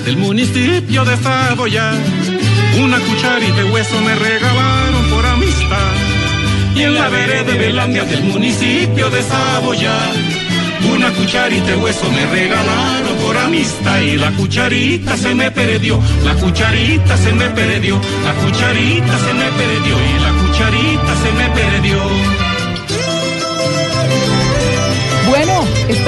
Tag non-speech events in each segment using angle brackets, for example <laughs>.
Del municipio de Saboya. Una cucharita de hueso me regalaron por amistad. Y en la vereda de Belandia del municipio de Saboya. Una cucharita de hueso me regalaron por amistad y la cucharita se me perdió, la cucharita se me perdió, la cucharita se me perdió y la cucharita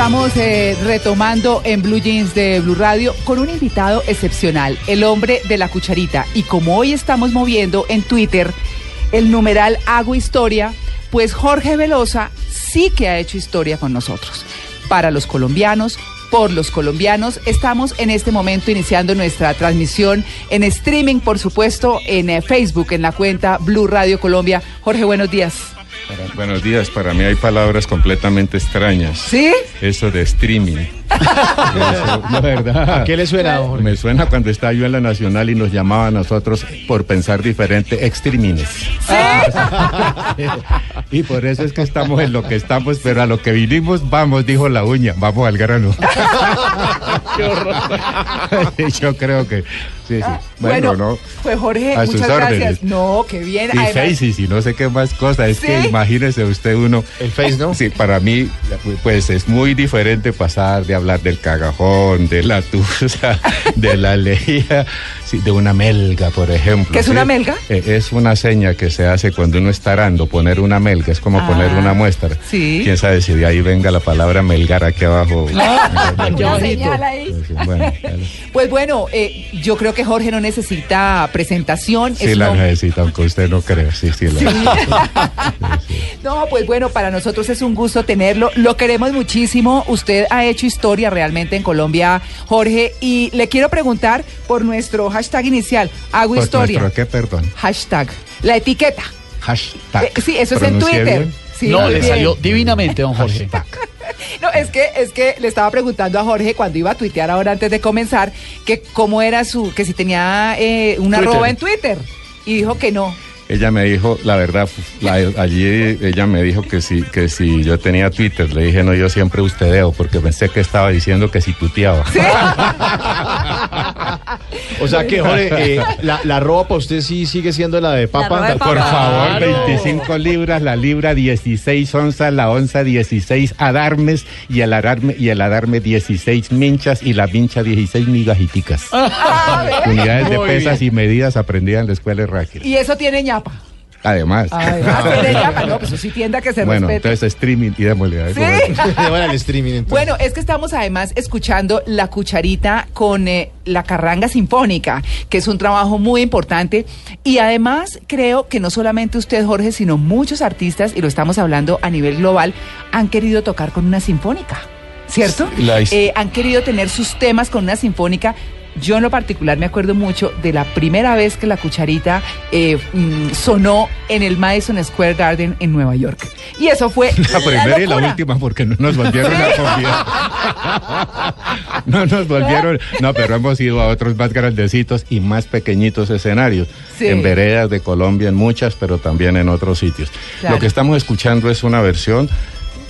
estamos eh, retomando en Blue Jeans de Blue Radio con un invitado excepcional, el hombre de la cucharita. Y como hoy estamos moviendo en Twitter el numeral Hago Historia, pues Jorge Velosa sí que ha hecho historia con nosotros. Para los colombianos, por los colombianos, estamos en este momento iniciando nuestra transmisión en streaming, por supuesto, en eh, Facebook, en la cuenta Blue Radio Colombia. Jorge, buenos días. Buenos días, para mí hay palabras completamente extrañas. ¿Sí? Eso de streaming. Eso, <laughs> la verdad. ¿A qué le suena, Jorge? Me suena cuando estaba yo en la Nacional y nos llamaba a nosotros por pensar diferente, extrimines. <laughs> y por eso es que estamos en lo que estamos, pero a lo que vinimos, vamos, dijo la uña, vamos al grano. <laughs> yo creo que, sí, sí. Bueno, ¿no? pues Jorge, A sus muchas órdenes. gracias. No, qué bien. Y Además- Faces y no sé qué más cosas. Es que imagínese usted uno. El Face, ¿no? Sí, para mí, pues es muy diferente pasar de hablar del cagajón, de la tusa, de la lejía, sí, de una melga, por ejemplo. ¿Qué es ¿sí? una melga? Eh, es una seña que se hace cuando uno está arando, poner una melga, es como Ah, poner una muestra. sí. Quién sabe si de ahí venga la palabra melgar aquí abajo. Una señal ahí. Bueno, Pues bueno, eh, yo creo que Jorge no necesita presentación. sí es la necesita, aunque usted no cree. Sí, sí, la- <laughs> No, pues bueno, para nosotros es un gusto tenerlo. Lo queremos muchísimo. Usted ha hecho historia realmente en Colombia, Jorge. Y le quiero preguntar por nuestro hashtag inicial. Hago Por historia. nuestro, ¿Qué, perdón? Hashtag. La etiqueta. Hashtag. Eh, sí, eso es en ¿Pronuncié Twitter. Sí, no, le bien. salió divinamente, don Jorge. <laughs> No, es que, es que le estaba preguntando a Jorge cuando iba a tuitear ahora antes de comenzar que cómo era su, que si tenía eh, una Twitter. arroba en Twitter. Y dijo que no. Ella me dijo, la verdad, la- allí ella me dijo que si, que si yo tenía Twitter, le dije, no, yo siempre ustedeo, porque pensé que estaba diciendo que si tuteaba. O sea que, Jorge, eh, la, la ropa para usted sí sigue siendo la de papa. de Por Claro. favor, 25 libras, la libra 16 onzas, la onza 16 adarmes y el adarme, y el adarme 16 minchas y la mincha 16 migajiticas. Unidades de pesas bien. y medidas aprendidas en la escuela de Raquel. Y eso tiene ñapa. Además. Además, tiene ñapa. No, pues eso sí tienda que se bueno, respete. entonces streaming y démosle. Sí. <laughs> Al streaming entonces. Bueno, es que estamos además escuchando La Cucharita con eh, la Carranga Sinfónica, que es un trabajo muy importante. Y además creo que no solamente usted, Jorge, sino muchos artistas, y lo estamos hablando a nivel global, han querido tocar con una sinfónica, ¿cierto? Sí, la his- Eh, han querido tener sus temas con una sinfónica. Yo en lo particular me acuerdo mucho de la primera vez que la cucharita eh, mm, sonó en el Madison Square Garden en Nueva York. Y eso fue <laughs> La primera y la última, porque no nos volvieron a convidar. <laughs> No nos volvieron. No, pero hemos ido a otros más grandecitos y más pequeñitos escenarios. Sí. En veredas de Colombia, en muchas, pero también en otros sitios. Claro. Lo que estamos escuchando es una versión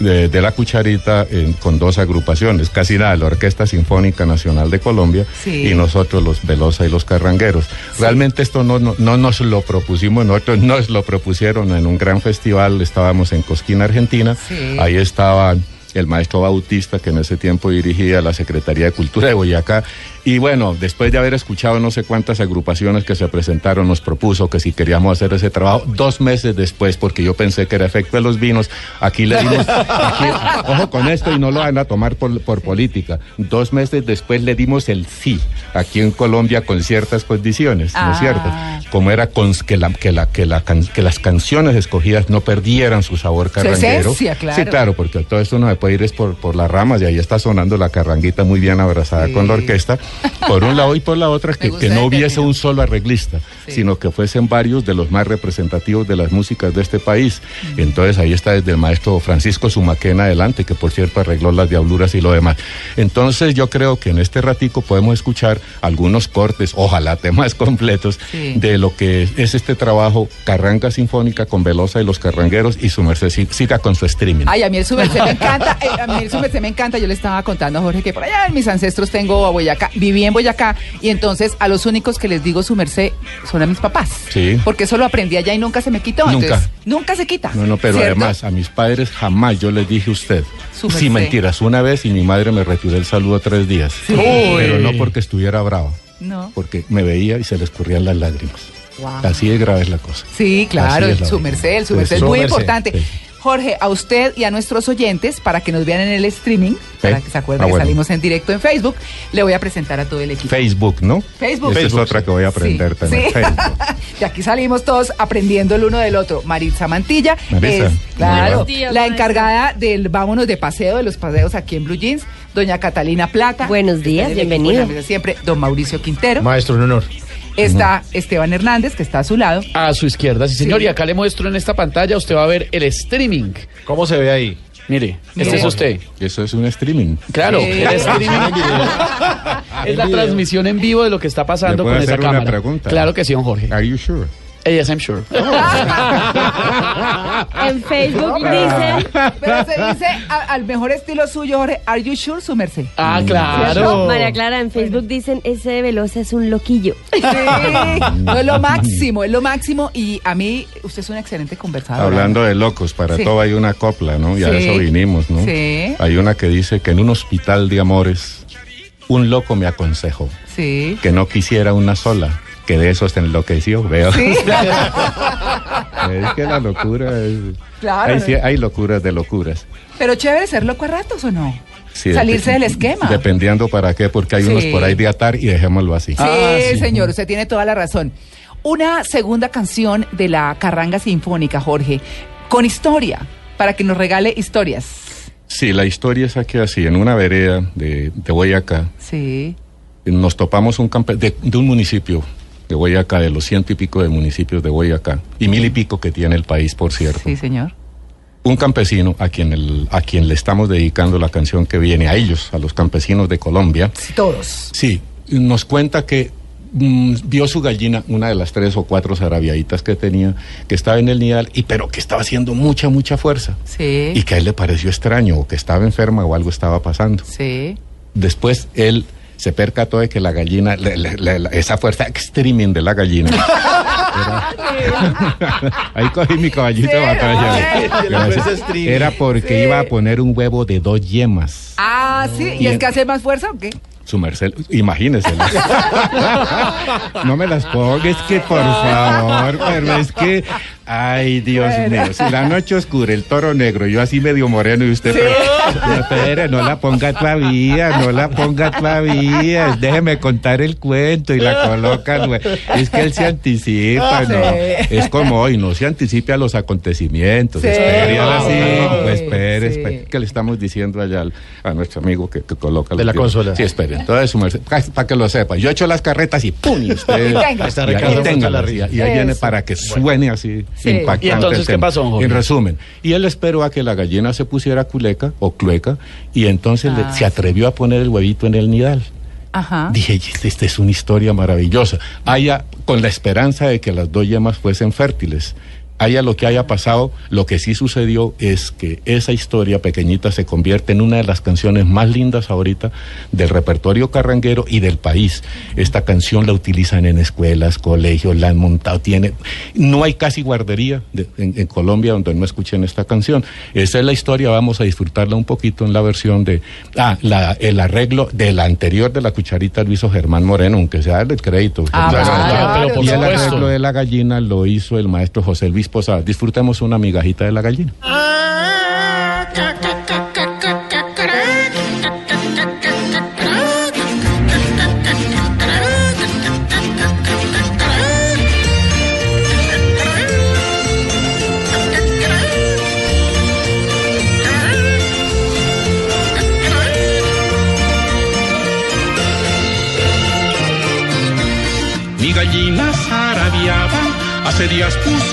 de, de la cucharita en- con dos agrupaciones, casi nada, la Orquesta Sinfónica Nacional de Colombia Sí. y nosotros los Velosa y los Carrangueros. Realmente esto no, no, no nos lo propusimos nosotros, <laughs> nos lo propusieron en un gran festival, estábamos en Cosquín, Argentina, Sí. ahí estaba el maestro Bautista, que en ese tiempo dirigía la Secretaría de Cultura de Boyacá. Y bueno, después de haber escuchado no sé cuántas agrupaciones que se presentaron, nos propuso que si queríamos hacer ese trabajo, dos meses después, porque yo pensé que era efecto de los vinos, aquí le dimos, aquí, ojo con esto y no lo van a tomar por, por política, dos meses después le dimos el sí, aquí en Colombia con ciertas condiciones, ¿no es Ah. cierto? Como era con, que, la, que, la, que, la, que las canciones escogidas no perdieran su sabor carranguero. esencia, claro. Sí, claro, porque todo esto no se puede ir es por, por las ramas y ahí está sonando la carranguita muy bien abrazada Sí. con la orquesta. Por un lado y por la otra, que, no hubiese un solo arreglista, Sí. sino que fuesen varios de los más representativos de las músicas de este país. Entonces ahí está desde el maestro Francisco Sumaquena adelante, que por cierto arregló las diabluras y lo demás. Entonces yo creo que en este ratico podemos escuchar algunos cortes, ojalá temas <laughs> completos, Sí. de lo que es este trabajo Carranga Sinfónica con Velosa y los Carrangueros y su merced si- siga con su streaming. Ay, a mí el su me <laughs> encanta, eh, a mí el me encanta. Yo le estaba contando a Jorge que por allá en mis ancestros tengo a Boyacá, viví en Boyacá y entonces a los únicos que les digo su merced son a mis papás. Sí. Porque eso lo aprendí allá y nunca se me quitó. Nunca. entonces, nunca se quita. No, no, pero ¿cierto? además a mis padres jamás yo les dije usted. Su. Sí, mentiras, una vez y mi madre me retiró el saludo tres días. Sí. Pero no porque estuviera brava, No. porque me veía y se le escurrían las lágrimas. Wow. Así de grave es la cosa. Sí, claro, la su merced, el su merced es muy merced, importante. sí. Jorge, a usted y a nuestros oyentes, para que nos vean en el streaming, para que se acuerden Ah, que salimos en directo en Facebook, le voy a presentar a todo el equipo. Facebook, ¿no? Facebook. Esa es Facebook, otra que voy a aprender Sí, también. sí. Facebook. <laughs> y aquí salimos todos aprendiendo el uno del otro. Maritza Mantilla Marisa, es, claro, Buenos días, la encargada del vámonos de paseo, de los paseos aquí en Blue Jeans. Doña Catalina Plata. Buenos días, equipo bienvenido. mesa Siempre, don Mauricio Quintero. Maestro, un honor. Está Esteban Hernández, que está a su lado. A su izquierda, sí señor. Sí. Y acá le muestro en esta pantalla, usted va a ver el streaming. ¿Cómo se ve ahí? Mire, este es usted. Eso es un streaming. Claro, Sí. el streaming <laughs> es la transmisión en vivo de lo que está pasando ¿Le puedo con esa hacer una cámara. pregunta? Claro que sí, don Jorge. Are you sure? Yes, I'm sure. <laughs> En Facebook dicen, Pero se dice a- al mejor estilo suyo, Jorge, ¿Are you sure, su merced? Ah, ¿cierto? claro. María Clara, en Facebook dicen, ese de Velosa es un loquillo. <laughs> Sí, no es lo máximo, es lo máximo. Y a mí, usted es un excelente conversador. Hablando de locos, para Sí. todo hay una copla, ¿no? Y a Sí. eso vinimos, ¿no? Sí. Hay una que dice que en un hospital de amores, un loco me aconsejó Sí. que no quisiera una sola, que de eso se enloqueció, veo. Sí. <laughs> Es que la locura es... Claro. Hay, sí- hay locuras de locuras. Pero chévere ser loco a ratos o no? Sí, Salirse del esquema. Dependiendo para qué, porque hay Sí. unos por ahí de atar y dejémoslo así. Sí, Ah, sí. señor, usted tiene toda la razón. Una segunda canción de la Carranga Sinfónica, Jorge, con historia, para que nos regale historias. Sí, la historia es aquí así, en una vereda de, de Boyacá, Sí. nos topamos un campe de, de un municipio de Boyacá, de los ciento y pico de municipios de Boyacá, y mil y pico que tiene el país, por cierto. Sí, señor. Un campesino a quien, el- a quien le estamos dedicando la canción que viene, a ellos, a los campesinos de Colombia. Sí, todos. Sí, nos cuenta que mm, vio su gallina, una de las tres o cuatro zarabiaditas que tenía, que estaba en el nidal, y pero que estaba haciendo mucha, mucha fuerza. Sí. Y que a él le pareció extraño, o que estaba enferma o algo estaba pasando. Sí. Después él se percató de que la gallina, le- le- le- la- esa fuerza extreme de la gallina. era- <laughs> Ahí cogí mi caballito de batalla. Era porque Sí. iba a poner un huevo de dos yemas. Ah, sí. ¿Y es que hace más fuerza o qué? Su merced, imagínese. <laughs> no me las ponga, es que por favor, pero es que, ay Dios mío, si la noche oscura, el toro negro, yo así medio moreno y usted, pero, no, espere, no la ponga todavía, no la ponga todavía, déjeme contar el cuento y la coloca, luego. es que él se anticipa, Sí. no, es como hoy, no se anticipe a los acontecimientos, Sí. espere a las Sí. cinco, espere, Sí. espere, que le estamos diciendo allá al- a nuestro amigo que, que coloca De la los- consola. Sí, espere. Entonces, para que lo sepa. Yo echo las carretas y ¡pum! Y usted. Y venga. y ahí téngalo, Montalarría. y ahí viene para que suene así Sí. impactante. ¿Y entonces qué pasó, Jorge? En resumen, y él esperó a que la gallina se pusiera culeca o clueca y entonces le- Ah. se atrevió a poner el huevito en el nidal. Ajá. Dije, "Y esta es una historia maravillosa. Haya, con la esperanza de que las dos yemas fuesen fértiles. Haya lo que haya pasado, lo que sí sucedió es que esa historia pequeñita se convierte en una de las canciones más lindas ahorita del repertorio carranguero y del país. Esta canción la utilizan en escuelas, colegios, la han montado, tiene... No hay casi guardería de- en, en Colombia donde no escuchen esta canción. Esa es la historia, vamos a disfrutarla un poquito en la versión de... Ah, la, el arreglo de la anterior de la cucharita lo hizo Germán Moreno, aunque sea el crédito. Ah, Claro, claro, claro. pero por y el arreglo de la gallina lo hizo el maestro José Luis Posada. Disfrutemos una migajita de la gallina. Mi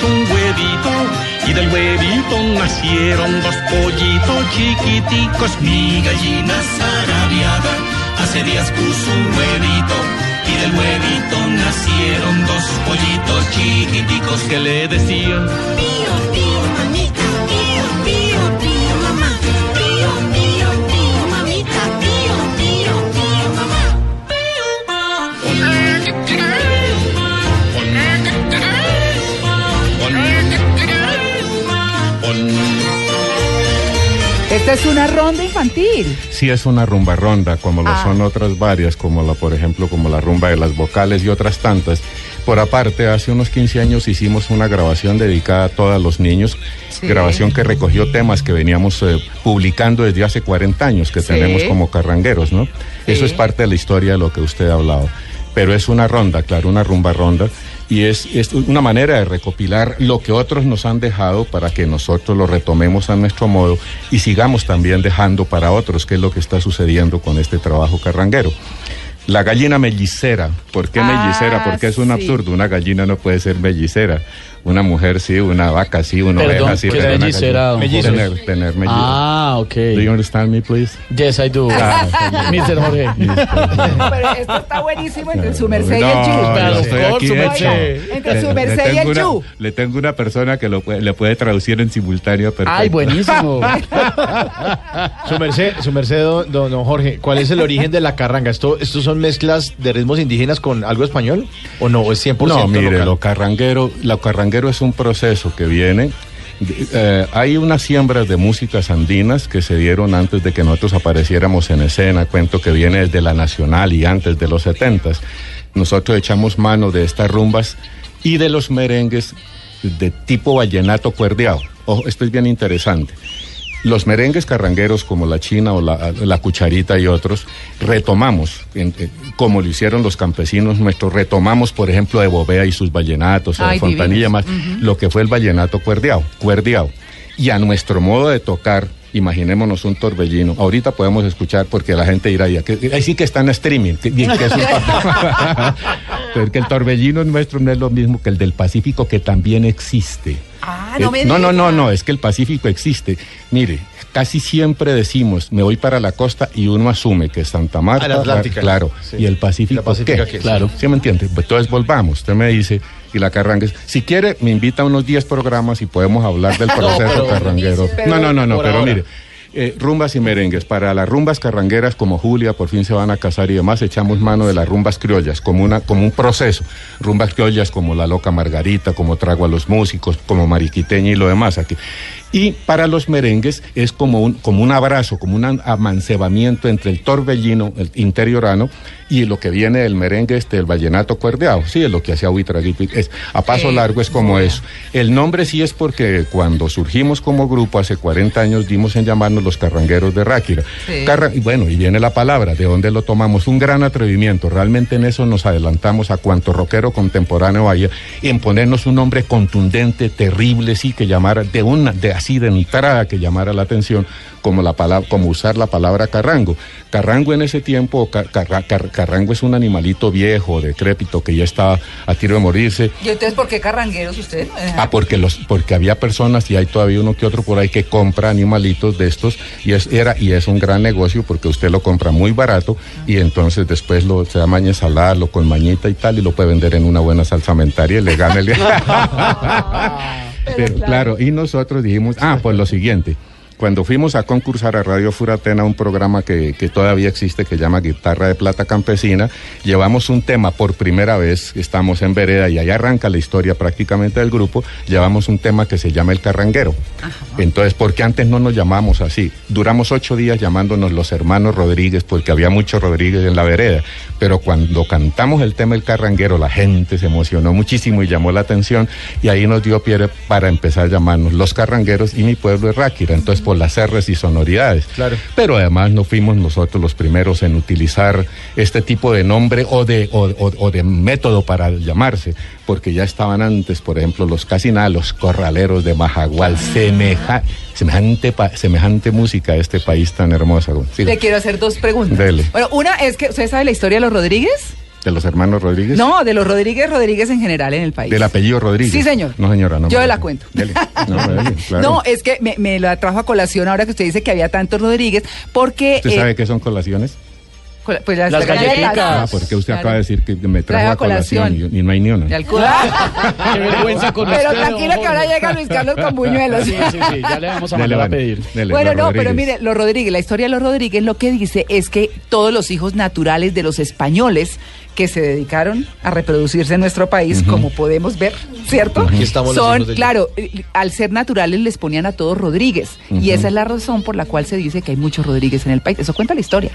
un huevito y del huevito nacieron dos pollitos chiquiticos. Mi gallina zarabiaba, hace días puso un huevito y del huevito nacieron dos pollitos chiquiticos que le decían. Pío, pío, mamita, Esta es una ronda infantil. Sí es una rumba ronda, como lo Ah. son otras varias, como la, por ejemplo, como la rumba de las vocales y otras tantas. Por aparte, hace unos 15 años hicimos una grabación dedicada a todos los niños, Sí. grabación que recogió temas que veníamos eh, publicando desde hace 40 años, que Sí. tenemos como carrangueros, ¿no? Eso Sí. es parte de la historia de lo que usted ha hablado. Pero es una ronda, claro, una rumba ronda. Y es, una manera de recopilar lo que otros nos han dejado para que nosotros lo retomemos a nuestro modo y sigamos también dejando para otros, que es lo que está sucediendo con este trabajo carranguero. La gallina mellicera. ¿Por qué Ah, mellicera? Porque es un sí. absurdo. Una gallina no puede ser mellicera. Una mujer sí, una vaca sí, una Perdón, oveja sí. ¿qué es pero mellicera, gallina-? Tener, tener mellizo. Ah, ok. Do you understand me, please? Yes, I do. Mr. Jorge. Pero esto está buenísimo entre su merced y No, el Pero estoy por aquí su merced. Entre su merced y el una- Yu. Le tengo una persona que lo puede- le puede traducir en simultáneo. perfecto. Ay, buenísimo. <laughs> Su merced, su merced don, don- don Jorge, ¿cuál es el origen de la carranga? ¿Esto, ¿Estos son mezclas de ritmos indígenas con algo español? ¿O no? ¿O es 100% No, mire, local? lo carranguero, lo carranguero es un proceso que viene. eh, hay unas siembras de músicas andinas que se dieron antes de que nosotros apareciéramos en escena. Cuento que viene desde la Nacional y antes de los setentas. Nosotros echamos mano de estas rumbas y de los merengues de tipo vallenato cuerdeado. Ojo, esto es bien interesante. Los merengues carrangueros como la china o la, la cucharita y otros, retomamos, en- en- como lo hicieron los campesinos nuestros, retomamos, por ejemplo, de Bobea y sus vallenatos, Ay, de Fontanilla más, lo que fue el vallenato cuerdeado, cuerdeado. Y a nuestro modo de tocar, imaginémonos un torbellino. Ahorita podemos escuchar porque la gente dirá, ya, que, ahí sí que está en streaming. Que, <laughs> <laughs> que es un- porque el torbellino nuestro no es lo mismo que el del Pacífico, que también existe. Ah, Eh, no me no, no, no, no, es que el Pacífico existe. Mire, casi siempre decimos, me voy para la costa y uno asume que Santa Marta, Ah, la Atlántica. claro, Sí. y el Pacífico, La Pacífica, ¿qué? ¿qué? Claro, ¿sí me entiende? Pues entonces volvamos, usted me dice, y la carrangues, si quiere, me invita a unos 10 programas y podemos hablar del <laughs> proceso pero- carranguero. Pero- no, no, no, no, pero ahora. mire. Eh, rumbas y merengues. Para las rumbas carrangueras como Julia, por fin se van a casar y demás, echamos mano de las rumbas criollas como, una, como un proceso. Rumbas criollas como La Loca Margarita, como Trago a los Músicos, como Mariquiteña y lo demás aquí. Y para los merengues es como un, como un abrazo, como un amancebamiento entre el torbellino, el interiorano, y lo que viene del merengue, este, el vallenato cuerdeado. Sí, es lo que hacía Huitraguito. Es, a paso largo es como bueno. eso. El nombre sí es porque cuando surgimos como grupo hace 40 años dimos en llamarnos los carrangueros de Ráquira. Sí. Carra- y bueno, y viene la palabra, ¿de dónde lo tomamos? Un gran atrevimiento. Realmente en eso nos adelantamos a cuanto rockero contemporáneo haya, en ponernos un nombre contundente, terrible, sí, que llamara, de una, de así de entrada que llamara la atención, como la palabra, como usar la palabra carrango. Carrango en ese tiempo, ca- carra- car- carrango es un animalito viejo, decrépito, que ya está a tiro de morirse. ¿Y entonces por qué carrangueros usted? Ah, porque los, porque había personas y hay todavía uno que otro por ahí que compra animalitos de estos y es era y es un gran negocio porque usted lo compra muy barato y entonces después lo se da maña ensalada, lo con mañita y tal y lo puede vender en una buena salsamentaria y le gana el <laughs> <laughs> Pero claro, y nosotros dijimos, ah, pues lo siguiente. Cuando fuimos a concursar a Radio Furatena, un programa que, que todavía existe que llama Guitarra de Plata Campesina, llevamos un tema por primera vez, estamos en vereda y ahí arranca la historia prácticamente del grupo, llevamos un tema que se llama El Carranguero. Entonces, porque antes no nos llamamos así? Duramos ocho días llamándonos los hermanos Rodríguez porque había muchos Rodríguez en la vereda, pero cuando cantamos el tema El Carranguero, la gente se emocionó muchísimo y llamó la atención y ahí nos dio pie para empezar a llamarnos Los Carrangueros y mi pueblo es Ráquira. Entonces, por las R's y sonoridades. Claro. Pero además no fuimos nosotros los primeros en utilizar este tipo de nombre o de, o, o- o de método para llamarse, porque ya estaban antes, por ejemplo, los casi nada, los corraleros de Majagual, semeja- semejante, pa- semejante música a este país tan hermoso. Sí, Le quiero hacer dos preguntas. Dele. Bueno, una es que, ¿usted sabe la historia de los Rodríguez? De los hermanos Rodríguez. No, de los Rodríguez Rodríguez en general en el país. Del apellido Rodríguez. Sí, señor. No, señora, no. Yo me- la cuento. Dele. <laughs> No, dele, claro. No, es que me, me la trajo a colación ahora que usted dice que había tantos Rodríguez, porque... ¿Usted eh, sabe qué son colaciones? cola- pues las, Las galletitas. Ah, porque usted Claro. acaba de decir que me trajo a colación, colación. y, y no hay ni una. <laughs> Qué vergüenza con Pero usted, tranquilo don que ahora llega Luis Carlos con <laughs> buñuelos. Sí, sí, sí, ya le vamos a Dele, mandar a bueno, pedir. dele, Bueno, no, pero mire, los Rodríguez, la historia de los Rodríguez lo que dice es que todos los hijos naturales de los españoles que se dedicaron a reproducirse en nuestro país, como podemos ver, ¿cierto? Aquí estamos los Son, hijos de- claro, eh, al ser naturales les ponían a todos Rodríguez. Y esa es la razón por la cual se dice que hay muchos Rodríguez en el país. Eso cuenta la historia.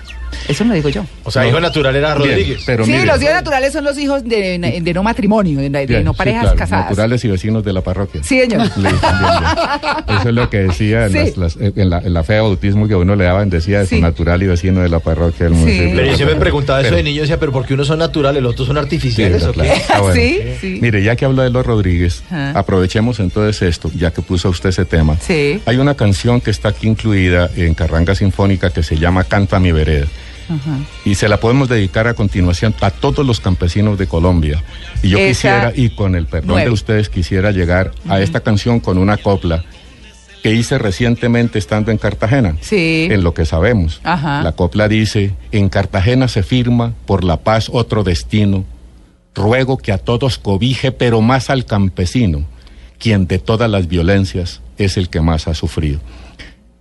Eso no lo digo yo. O sea, hijo natural era Bien, Rodríguez. pero sí, mire, los hijos naturales son los hijos de, de no matrimonio, de, de bien, no sí, parejas claro, casadas. Naturales y vecinos de la parroquia. Sí, señor. Listo, bien, bien. <laughs> Eso es lo que decía en, Sí. las- las- en la, en la fe de bautismo que a uno le daban, decía de su Sí. natural y vecino de la parroquia del Sí. municipio. Pero yo siempre me preguntaba eso Pero- de niño, decía, pero ¿por qué unos son naturales, los otros son Sí, artificiales o qué? claro. Ah, bueno. <laughs> Sí, sí. Mire, ya que habla de los Rodríguez, Ajá. aprovechemos entonces esto, ya que puso usted ese tema. Sí. Hay una canción que está aquí incluida en Carranga Sinfónica que se llama Canta mi vereda. Ajá. Y se la podemos dedicar a continuación a todos los campesinos de Colombia. Y yo Esa quisiera, y con el perdón nueve. de ustedes, quisiera llegar a esta canción con una copla que hice recientemente estando en Cartagena. Sí. En lo que sabemos. Ajá. La copla dice, en Cartagena se firma por la paz otro destino. Ruego que a todos cobije, pero más al campesino, quien de todas las violencias es el que más ha sufrido.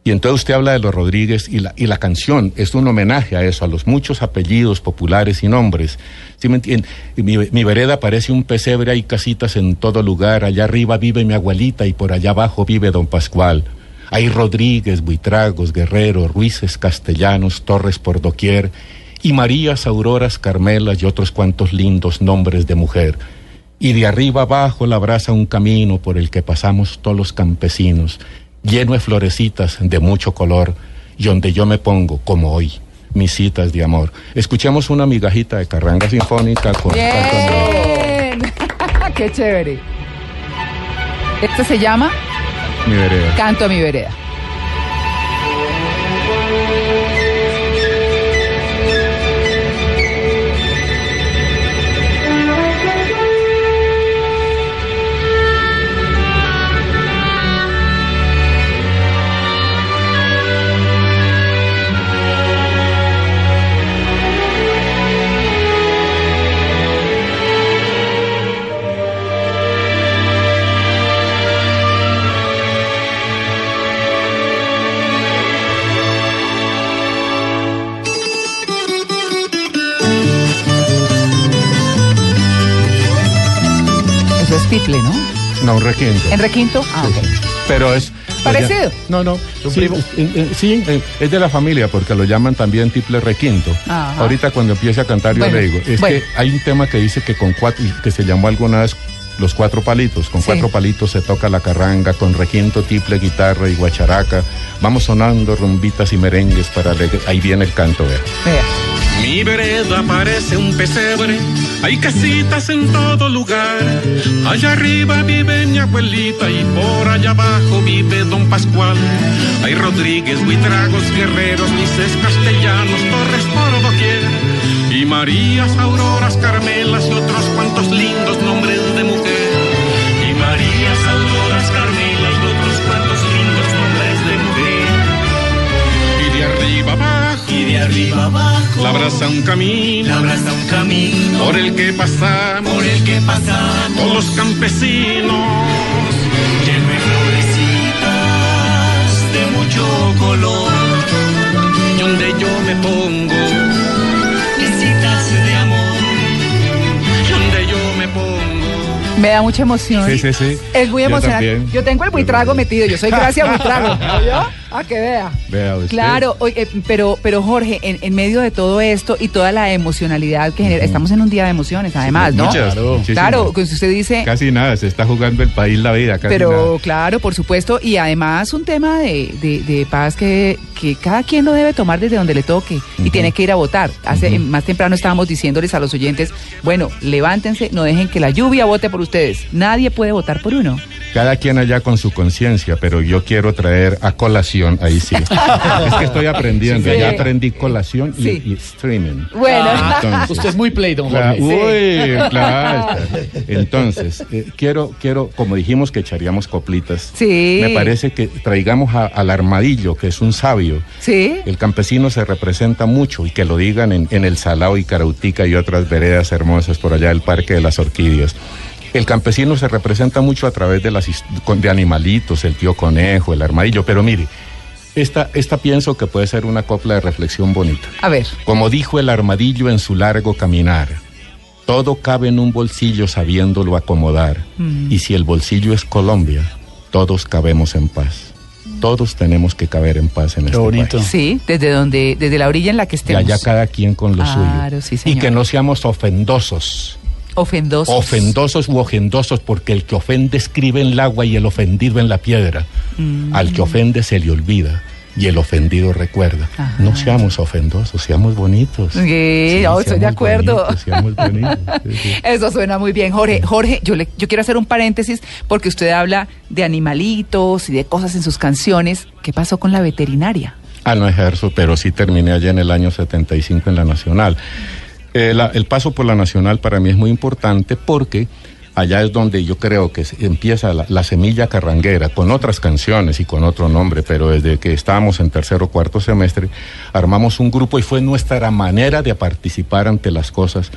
Y entonces usted habla de los Rodríguez y la, y la canción es un homenaje a eso, a los muchos apellidos populares y nombres. ¿Sí me entiende? Mi vereda parece un pesebre, hay casitas en todo lugar. Allá arriba vive mi abuelita y por allá abajo vive don Pascual. Hay Rodríguez, Buitragos, Guerrero, Ruices, Castellanos, Torres por doquier, y Marías, Auroras, Carmelas y otros cuantos lindos nombres de mujer. Y de arriba abajo la abraza un camino por el que pasamos todos los campesinos, lleno de florecitas de mucho color, y donde yo me pongo, como hoy, mis citas de amor. Escuchemos una migajita de carranga sinfónica con Bien. <laughs> Qué chévere. Este se llama mi vereda. Canto a mi vereda. No, un requinto. ¿En requinto? Ah, ok. Pero es... ¿Parecido? No, no. un sí, primo? es- eh, eh, sí, eh, es de la familia porque lo llaman también tiple requinto. Ajá. Ahorita cuando empiece a cantar yo Bueno, le digo, es bueno. que hay un tema que dice que con cuatro, que se llamó alguna vez los cuatro palitos. Con Sí. cuatro palitos se toca la carranga, con requinto, tiple, guitarra y guacharaca. Vamos sonando rumbitas y merengues para ahí viene el canto, vea. Vea. Mi vereda parece un pesebre, hay casitas en todo lugar. Allá arriba vive mi abuelita y por allá abajo vive don Pascual. Hay Rodríguez, Buitragos, Guerreros, Lices, Castellanos, Torres por doquier. Y Marías, Auroras, Carmelas y otros cuantos lindos nombres de mujer. arriba abajo. Labraza un camino, labraza un camino, por el que pasamos, por el que pasamos, con los campesinos. Lleno de florecitas de mucho color, y donde yo me pongo, visitas de amor, donde yo me pongo. Me da mucha emoción. Sí, sí, sí. Es muy emocionante. Yo, tengo el buitrago metido. Yo soy gracia buitrago. ¿no? A que vea. Vea usted. Claro, oye, eh, pero, pero Jorge, en, en medio de todo esto y toda la emocionalidad que genera, estamos en un día de emociones, además, ¿no? Muchas, Claro. Claro, que usted dice, Casi nada, se está jugando el país la vida, casi pero nada. claro, por supuesto, y además un tema de, de- de paz que, que cada quien lo debe tomar desde donde le toque y tiene que ir a votar. Hace más temprano estábamos diciéndoles a los oyentes, bueno, levántense, no dejen que la lluvia vote por ustedes. Nadie puede votar por uno. Cada quien allá con su conciencia, pero yo quiero traer a colación, ahí sí. <laughs> es que estoy aprendiendo, Sí. ya aprendí colación y, Sí. y streaming. Bueno, Entonces, Usted es muy play, don Jorge. Uy, claro. <laughs> Entonces, eh, quiero, quiero, como dijimos que echaríamos coplitas, Sí. me parece que traigamos a- al armadillo, que es un sabio. sí. El campesino se representa mucho y que lo digan en, en el Salao y Carautica y otras veredas hermosas por allá del Parque de las Orquídeas. El campesino se representa mucho a través de, las, de animalitos, el tío conejo, el armadillo, pero mire, esta, esta pienso que puede ser una copla de reflexión bonita. A ver. Como dijo el armadillo en su largo caminar, todo cabe en un bolsillo sabiéndolo acomodar. Mm. Y si el bolsillo es Colombia, todos cabemos en paz. Todos tenemos que caber en paz en Qué este bonito. país. Sí, desde donde, desde la orilla en la que Y estemos. allá cada quien con lo Claro, suyo. sí, y que no seamos ofendosos. Ofendosos. Ofendosos u ojendosos, porque el que ofende escribe en el agua y el ofendido en la piedra. Mm. Al que ofende se le olvida y el ofendido recuerda. Ajá. No seamos ofendosos, seamos bonitos. Sí, oh, estoy de acuerdo. bonitos, seamos bonitos. Sí, sí. <laughs> Eso suena muy bien, Jorge. Jorge, yo, le, yo quiero hacer un paréntesis porque usted habla de animalitos y de cosas en sus canciones. ¿Qué pasó con la veterinaria? Ah, no ejerzo, pero sí terminé allá en el año 75 en la Nacional. Eh, la- el paso por la Nacional para mí es muy importante porque allá es donde yo creo que empieza la, la semilla carranguera, con otras canciones y con otro nombre, pero desde que estábamos en tercero o cuarto semestre, armamos un grupo y fue nuestra manera de participar ante las cosas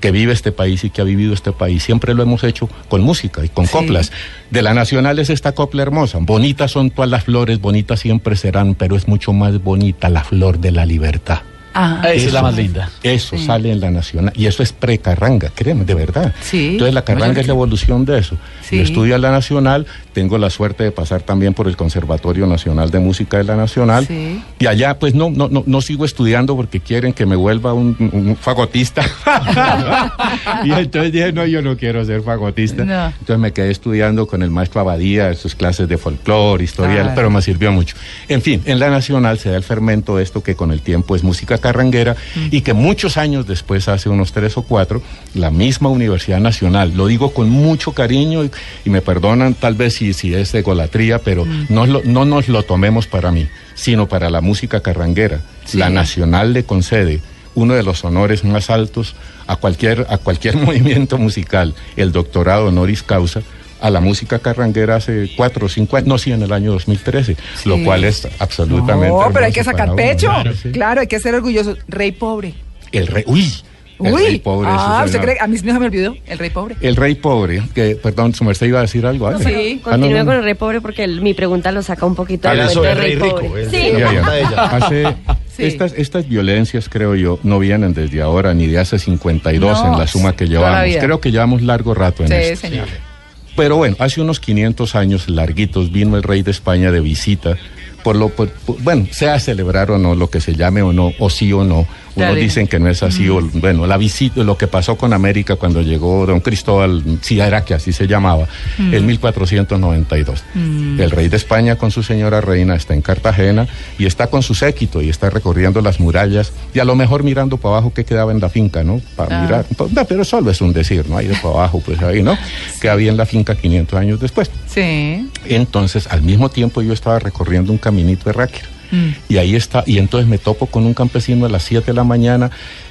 que vive este país y que ha vivido este país. Siempre lo hemos hecho con música y con Sí. coplas. De la Nacional es esta copla hermosa. Bonitas son todas las flores, bonitas siempre serán, pero es mucho más bonita la flor de la libertad. Ah, Esa es la Eso- más linda. Eso Sí. sale en la Nacional y eso es pre-carranga, créeme, de verdad. Sí. Entonces la carranga es la evolución de eso. Sí. Yo estudio en la Nacional, tengo la suerte de pasar también por el Conservatorio Nacional de Música de la Nacional. Sí. Y allá pues no, no, no, no sigo estudiando porque quieren que me vuelva un, un fagotista. <laughs> y entonces dije, no, yo no quiero ser fagotista. No. Entonces me quedé estudiando con el maestro Abadía, sus clases de folclore, historia, Claro. pero me sirvió mucho. En fin, en la Nacional se da el fermento de esto que con el tiempo es música carranguera y que muchos años después, hace unos tres o cuatro, la misma Universidad Nacional, lo digo con mucho cariño y, y me perdonan tal vez si, si es egolatría, pero no, lo- no nos lo tomemos para mí, sino para la música carranguera. Sí. La Nacional le concede uno de los honores más altos a cualquier, a cualquier <laughs> movimiento musical, el doctorado honoris causa, a la música carranguera hace cuatro o cinco años, no, sí, en el año 2013, lo cual es absolutamente. No, pero hay que sacar pecho. Claro, Claro, sí. hay que ser orgulloso. Rey pobre. El rey, uy, el Uy. rey pobre. ah, ¿usted cree? A mí no se me olvidó. El rey pobre. El rey pobre, que, perdón, su merced iba a decir algo. Ale? Sí. Ah, no, Continúe no, con no. el rey pobre porque el- mi pregunta lo saca un poquito Ah, del eso es del rey rico, pobre. el- Sí. el- Ya, ya. pregunta de ella. Hace- <laughs> Sí. estas, estas violencias, creo yo, no vienen desde ahora ni de hace 52 No, en la suma que llevamos. Creo que llevamos largo rato en Sí, esto. señor. Pero bueno, hace unos 500 años larguitos vino el rey de España de visita. Por lo, bueno, sea celebrar o no, lo que se llame o no, o sí o no. Unos dicen que no es así, o bueno, la visita, lo que pasó con América cuando llegó don Cristóbal, sí era que así se llamaba, en 1492. El rey de España con su señora reina está en Cartagena y está con su séquito y está recorriendo las murallas y a lo mejor mirando para abajo que quedaba en la finca, ¿no? Para Ah. mirar, pues, no, pero solo es un decir, ¿no? Ahí de para abajo, pues ahí, ¿no? Que había en la finca 500 años después. Sí. Entonces, al mismo tiempo yo estaba recorriendo un caminito de Ráquira. Mm. Y ahí está, y entonces me topo con un campesino a las 7 de la mañana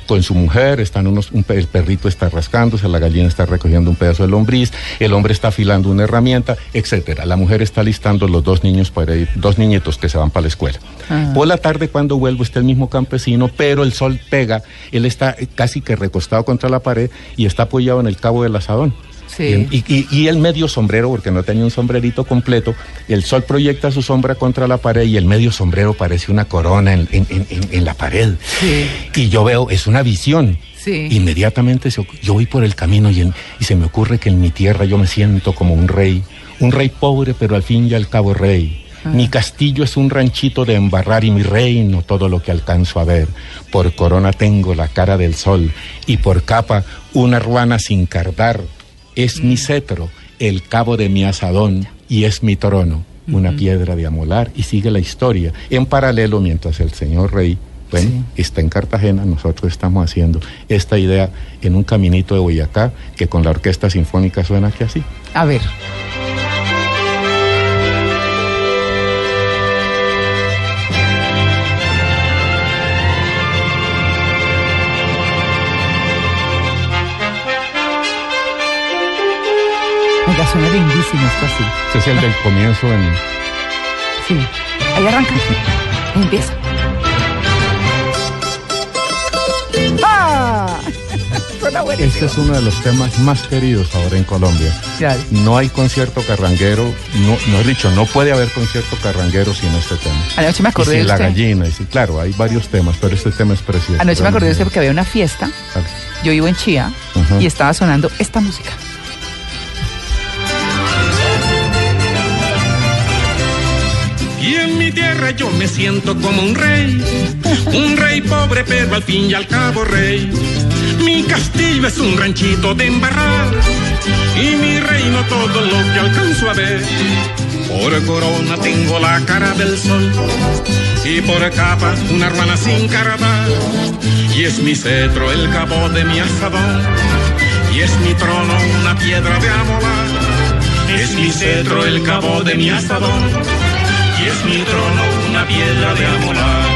con su mujer, están unos, un el perrito está rascándose, la gallina está recogiendo un pedazo de lombriz, el hombre está afilando una herramienta, etcétera. La mujer está listando los dos niños para ir, dos niñitos que se van para la escuela. Ah. Por la tarde cuando vuelvo está el mismo campesino, pero el sol pega, él está casi que recostado contra la pared y está apoyado en el cabo del asadón. Sí. Y, y- y el medio sombrero, porque no tenía un sombrerito completo, el sol proyecta su sombra contra la pared y el medio sombrero parece una corona en, en- en- en- la pared. Sí. Y yo veo, es una visión. Sí. Inmediatamente se yo voy por el camino y, y se me ocurre que en mi tierra yo me siento como un rey, un rey pobre, pero al fin y al cabo rey. Mi castillo es un ranchito de embarrar y mi reino todo lo que alcanzo a ver. Por corona tengo la cara del sol y por capa una ruana sin cardar. Es mi cetro, el cabo de mi asadón y es mi trono, una piedra de amolar y sigue la historia. En paralelo, mientras el señor rey bueno, está en Cartagena, nosotros estamos haciendo esta idea en un caminito de Boyacá que con la orquesta sinfónica suena que así. A ver. Oiga, suena lindísimo esto así. Ese es el del comienzo en... Sí. Ahí arranca. Empieza. ¡Ah! <laughs> Suena buenísimo. Este es uno de los temas más queridos ahora en Colombia. Claro. No hay concierto carranguero, no, no he dicho, no puede haber concierto carranguero sin este tema. Anoche me acordé y de sin la usted. gallina, y sí, claro, hay varios temas, pero este tema es precioso. Anoche me acordé de usted porque había una fiesta. Yo vivo en Chía Ujú. y estaba sonando esta música. Tierra yo me siento como un rey, un rey pobre pero al fin y al cabo rey. Mi castillo es un ranchito de embarrar y mi reino todo lo que alcanzo a ver. Por corona tengo la cara del sol y por capa una hermana sin carabar. Y es mi cetro el cabo de mi asadón y es mi trono una piedra de amolar. Es mi cetro el cabo de mi asadón y es mi trono una piedra de amolar.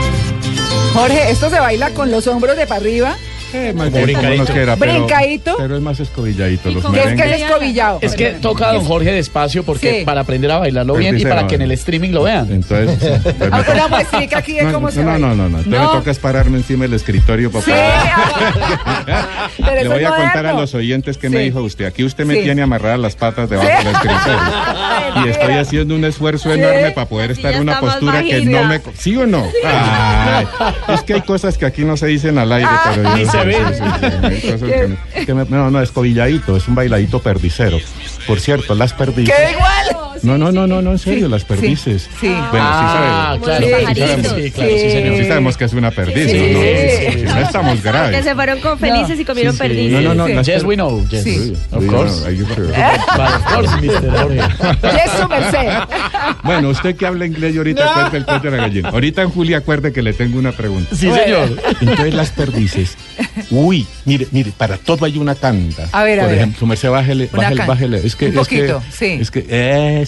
Jorge, ¿esto se baila con los hombros de para arriba? Eh, más bien, brincadito. pero- Brincadito. Pero es más escobilladito. Los ¿Qué es que es escobillado? Es que toca a don Jorge despacio porque Sí. para aprender a bailarlo bien y para que en el streaming lo vean. Entonces, Ah, toca- Una muestrica aquí de no, cómo no, se no, no, no, no. Entonces me toca es pararme encima del escritorio para Sí. poder- <laughs> Pero Le voy a contar a los oyentes que Sí. me dijo usted. Aquí usted me Sí. tiene amarradas las patas debajo del escritorio. <laughs> Y estoy haciendo un esfuerzo enorme para poder estar en una postura que no me... ¿Sí o no? Ay, es que hay cosas que aquí no se dicen al aire, pero no, no, escobilladito, es un bailadito perdicero. Por cierto, las perdices... ¡Qué igual! No, no, no, no, no, en serio, Sí, las perdices. sí. Bueno, Ah, sí claro, Como los sí, claro, pajaritos. sí, claro, sí, Sí. señor. sabemos. Sí sabemos que es una perdiz, Sí, ¿no? No, sí, sí, no estamos Que graves. se fueron con felices y comieron Sí, sí. perdices. No, no, no. Yes, we know. Yes, Sí. of course. no, hay- But of course, Mr. Jorge. Yes, su merced. Bueno, usted que habla inglés y ahorita cuenta el cuento de la gallina. Ahorita en Julia acuerde que le tengo una pregunta. Sí, señor. Entonces las perdices. Uy, mire, mire, para todo hay una canta. A ver, a Por ver. ejemplo, su merced, bájele, bájele, bájele. Es que, Un es que- poquito, sí. Es que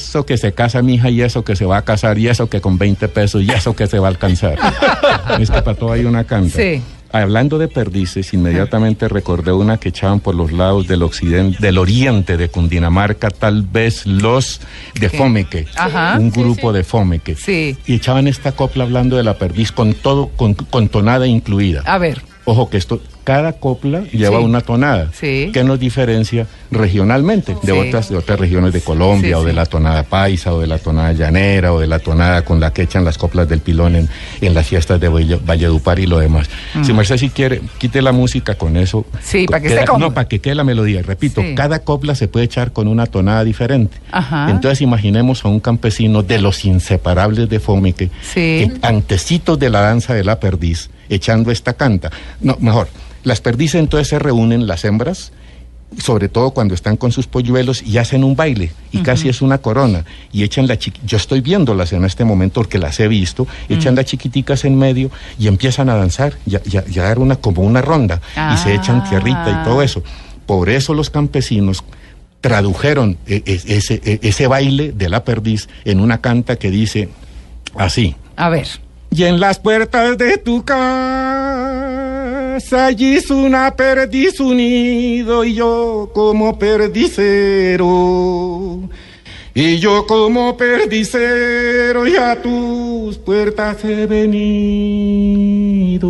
eso que se casa mi hija y eso que se va a casar y eso que con 20 pesos y eso que se va a alcanzar. <laughs> es que para todo hay una canta. Sí. Hablando de perdices, inmediatamente recordé una que echaban por los lados del occidente, del oriente de Cundinamarca, tal vez los de. Fomeque, Ajá. un grupo de Fomeque. Sí. Y echaban esta copla hablando de la perdiz con todo, con, con tonada incluida. A ver. Ojo que esto, cada copla lleva Sí. una tonada Sí. que nos diferencia regionalmente de Sí. otras de otras regiones de Colombia o de la tonada paisa o de la tonada llanera o de la tonada con la que echan las coplas del pilón en, en las fiestas de Valle- Valledupar y lo demás. Si Merced si quiere, quite la música con eso. Mm. Sí, para que Queda-. No, para que quede la melodía. Repito, cada copla se puede echar con una tonada diferente. Ajá. Entonces imaginemos a un campesino de los inseparables de Fomeque, Sí. que antecitos de la danza de la perdiz, echando esta canta. No, mejor, las perdices entonces se reúnen, las hembras, sobre todo cuando están con sus polluelos y hacen un baile y casi es una corona y echan la chiqui yo estoy viéndolas en este momento porque las he visto echan las chiquiticas en medio y empiezan a danzar y a, y a- y a dar una como una ronda y se echan tierrita y todo eso. Por eso los campesinos tradujeron e- e- ese, e- ese baile de la perdiz en una canta que dice así. A ver. y en las puertas de tu casa allí es una perdiz unido y yo como perdicero. Y yo como perdicero y a tus puertas he venido.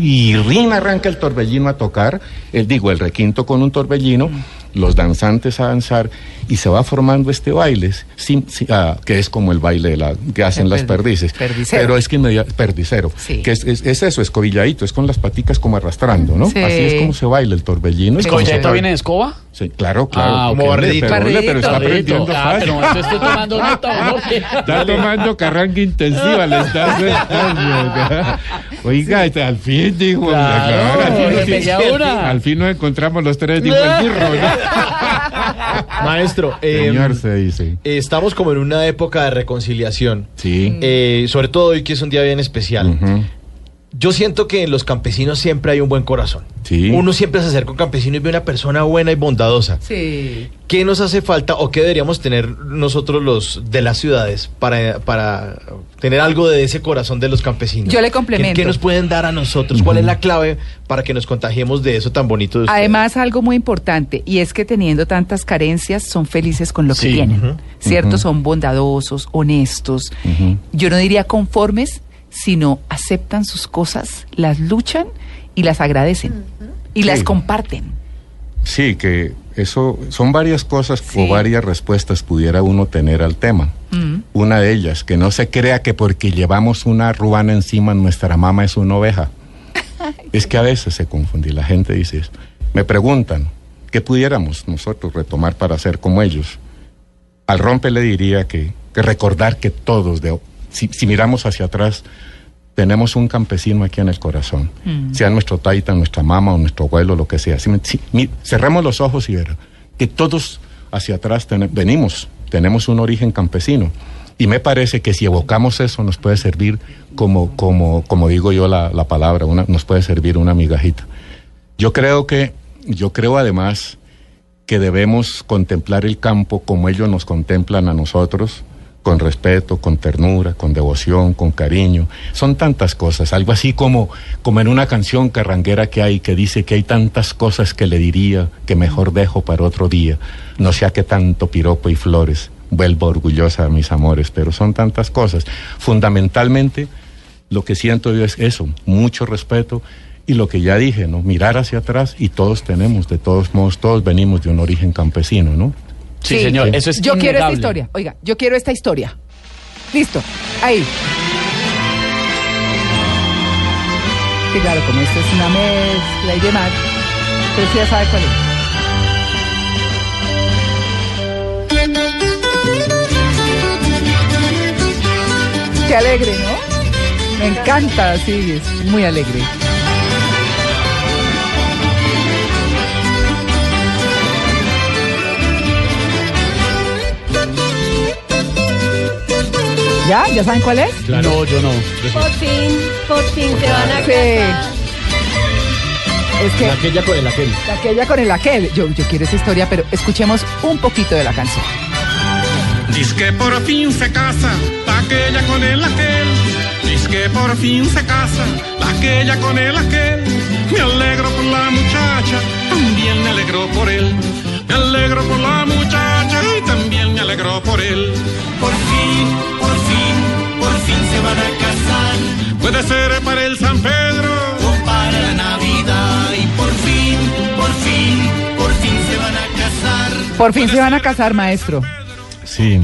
Y rin arranca el torbellino a tocar, el, digo, el requinto con un torbellino, los danzantes a danzar y se va formando este baile, sin- sin- ah, que es como el baile de la, que hacen El las perdi- perdices. perdicero. Pero es que inmedia- perdicero, Sí. que es, es- es eso, escobilladito, es con las paticas como arrastrando, ¿no? Sí. Así es como se baila el torbellino. ¿Escobilladito viene de escoba? Sí, claro, claro. Ah, como hombre, barridito. pero, pero está aprendiendo Ah, fácil. pero no estoy tomando nota, Jorge. <laughs> Está tomando carranga intensiva, le está aceptando. Oiga, este, al fin dijo. Claro, al, fin, al nos encontramos los tres, dijo el <laughs> burro. ¿no? <laughs> Maestro, eh, Señor, se dice. estamos como en una época de reconciliación. Sí. Eh, sobre todo hoy que es un día bien especial. Yo siento que en los campesinos siempre hay un buen corazón. Sí. Uno siempre se acerca a un campesino y ve una persona buena y bondadosa. Sí. ¿Qué nos hace falta o qué deberíamos tener nosotros los de las ciudades para, para tener algo de ese corazón de los campesinos? Yo le ¿Qué, complemento. qué nos pueden dar a nosotros? ¿Cuál es la clave para que nos contagiemos de eso tan bonito de ustedes? Además, algo muy importante, y es que teniendo tantas carencias, son felices con lo que tienen. ¿Cierto? Son bondadosos, honestos. Yo no diría conformes, sino aceptan sus cosas, las luchan y las agradecen. Y las comparten. Sí, que eso son varias cosas Sí. o varias respuestas pudiera uno tener al tema. Mm. Una de ellas, que no se crea que porque llevamos una ruana encima nuestra mamá es una oveja. <laughs> es que a veces se confunde. La gente dice eso. Me preguntan, ¿qué pudiéramos nosotros retomar para ser como ellos? Al rompe le diría que, que recordar que todos, de, si, si miramos hacia atrás, tenemos un campesino aquí en el corazón. Sea nuestro taita, nuestra mamá o nuestro abuelo, lo que sea. Si cerremos los ojos y verán que todos hacia atrás venimos, tenemos un origen campesino. Y me parece que si evocamos eso nos puede servir como, como, como digo yo la, la palabra, una, nos puede servir una migajita. Yo creo que, yo creo además que debemos contemplar el campo como ellos nos contemplan a nosotros, con respeto, con ternura, con devoción, con cariño. Son tantas cosas, algo así como, como en una canción carranguera que hay que dice que hay tantas cosas que le diría que mejor dejo para otro día, no sea que tanto piropo y flores, vuelvo orgullosa a mis amores, pero son tantas cosas. Fundamentalmente, lo que siento yo es eso, mucho respeto y lo que ya dije, ¿no? Mirar hacia atrás y todos tenemos, de todos modos, todos venimos de un origen campesino, ¿no? Sí, señor, eso es Yo quiero esta innegable. historia. Oiga, yo quiero esta historia. Listo. Ahí. Sí, claro, como esto es una mezcla y demás, usted sí ya sabe cuál es. Qué alegre, ¿no? Me encanta, sí, es muy alegre. ¿Ya? ¿Ya saben cuál es? No, yo no. Por fin, por fin se van a Sí. casar. Es que Aquella con el aquel. aquella con el aquel. Yo, yo quiero esa historia, pero escuchemos un poquito de la canción. Dice que por fin se casa la aquella con el aquel. Dice que por fin se casa la aquella con el aquel. Me alegro por la muchacha, también me alegro por él. Me alegro por la muchacha y también me alegro por él. Por fin se van a casar. Puede ser para el San Pedro o para la Navidad. Y por fin, por fin, por fin se van a casar. Por fin se van a casar, maestro. Sí,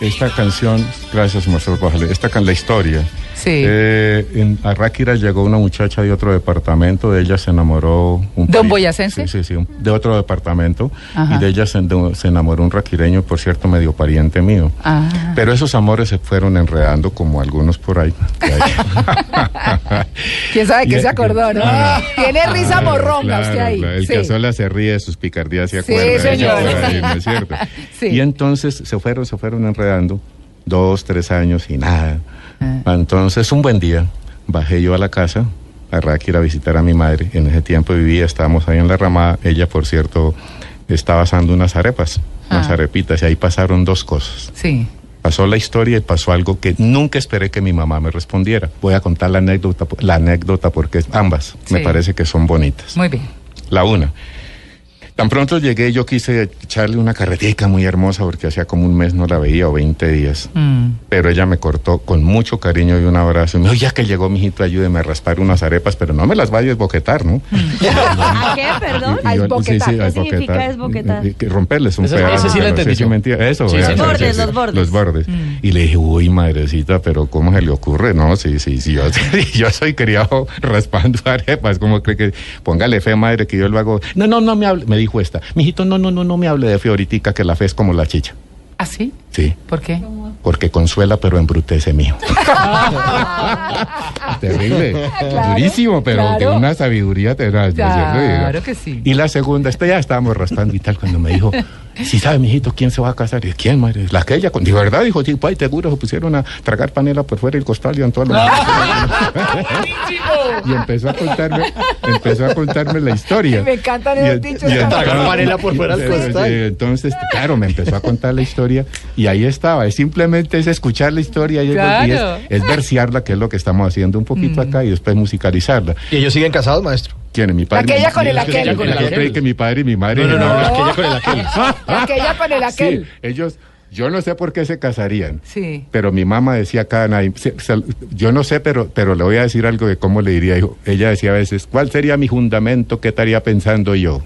esta canción, gracias Marcelo Bajale, esta can la historia. Sí. Eh, en Arráquira llegó una muchacha de otro departamento, de ella se enamoró un ¿Don pari- Boyacense? Sí, sí, sí, de otro departamento. Ajá. Y de ella se, de- se enamoró un raquireño, por cierto, medio pariente mío. Ah. Pero esos amores se fueron enredando como algunos por ahí. <laughs> <laughs> ¿Quién sabe qué se acordó, no? Ah. Tiene risa morronga Claro, usted ahí. claro, El Sí. que sola se ríe de sus picardías y Sí, acuerda. señor. Ella por ahí, ¿no es cierto? <laughs> Sí. Y entonces se fueron, se fueron enredando dos, tres años y nada. Ah. Entonces un buen día bajé yo a la casa a Raki ir a visitar a mi madre. En ese tiempo vivía, estábamos ahí en la ramada. Ella, por cierto, estaba asando unas arepas, unas Ah. arepitas, y ahí pasaron dos cosas. Sí. Pasó la historia y pasó algo que nunca esperé que mi mamá me respondiera. Voy a contar la anécdota, la anécdota porque ambas me parece que son bonitas. Muy bien. La una. Tan pronto llegué, yo quise echarle una carretica muy hermosa porque hacía como un mes no la veía o 20 días. Mm. Pero ella me cortó con mucho cariño y un abrazo. Y me dijo, ya que llegó, mijito, ayúdeme a raspar unas arepas, pero no me las vaya a desboquetar, ¿no? <laughs> ¿A qué? Perdón. Y- y yo- desboquetar. ¿Qué significa y romperles un Ese- pedazo. ese sí lo entendí yo. mentira. Eso, Sí, sí, sí, los sí, bordes, sí, los bordes. Los bordes. Y le dije, uy, madrecita, pero ¿cómo se le ocurre? No, sí, sí, sí. Yo, <laughs> yo soy criado <laughs> raspando arepas. ¿Cómo cree que póngale fe, madre, que yo lo hago? No, no, no me hable. Me dijo Mijito, no, no, no, no me hable de fe ahorita, que la fe es como la chicha. ¿Ah, sí? Sí. ¿Por qué? Porque consuela, pero embrutece, mijo. <laughs> Terrible. Durísimo, pero claro. de una sabiduría tenaz. ¿no? Claro que sí. Y la segunda, esta ya estábamos raspando y tal, cuando me dijo, si sabe, mijito, ¿quién se va a casar? Y ¿quién, madre? La que ella, de verdad, dijo, sí, pues, seguro, se pusieron a tragar panela por fuera del costal y en todas las... <laughs> y empezó a contarme, empezó a contarme la historia. Me encantan Y esos dichos y bonitos. panela por fuera del Sí, sí, costal. Entonces, claro, me empezó a contar la historia y ahí estaba. Es simplemente es escuchar la historia y, es- Claro. y es, es versearla, que es lo que estamos haciendo un poquito acá y después musicalizarla. ¿Y ellos siguen casados, maestro? ¿Quién es mi padre? Aquella Mi- con el aquel. Yo creí aquel. que mi padre y mi madre. No, no, no, no, aquella con el aquel. <laughs> Aquella con el aquel. Sí, ellos, yo no sé por qué se casarían. Sí. Pero mi mamá decía cada se- yo no sé, pero, pero le voy a decir algo de cómo le diría. hijo. Ella decía a veces, ¿cuál sería mi fundamento? ¿Qué estaría pensando yo?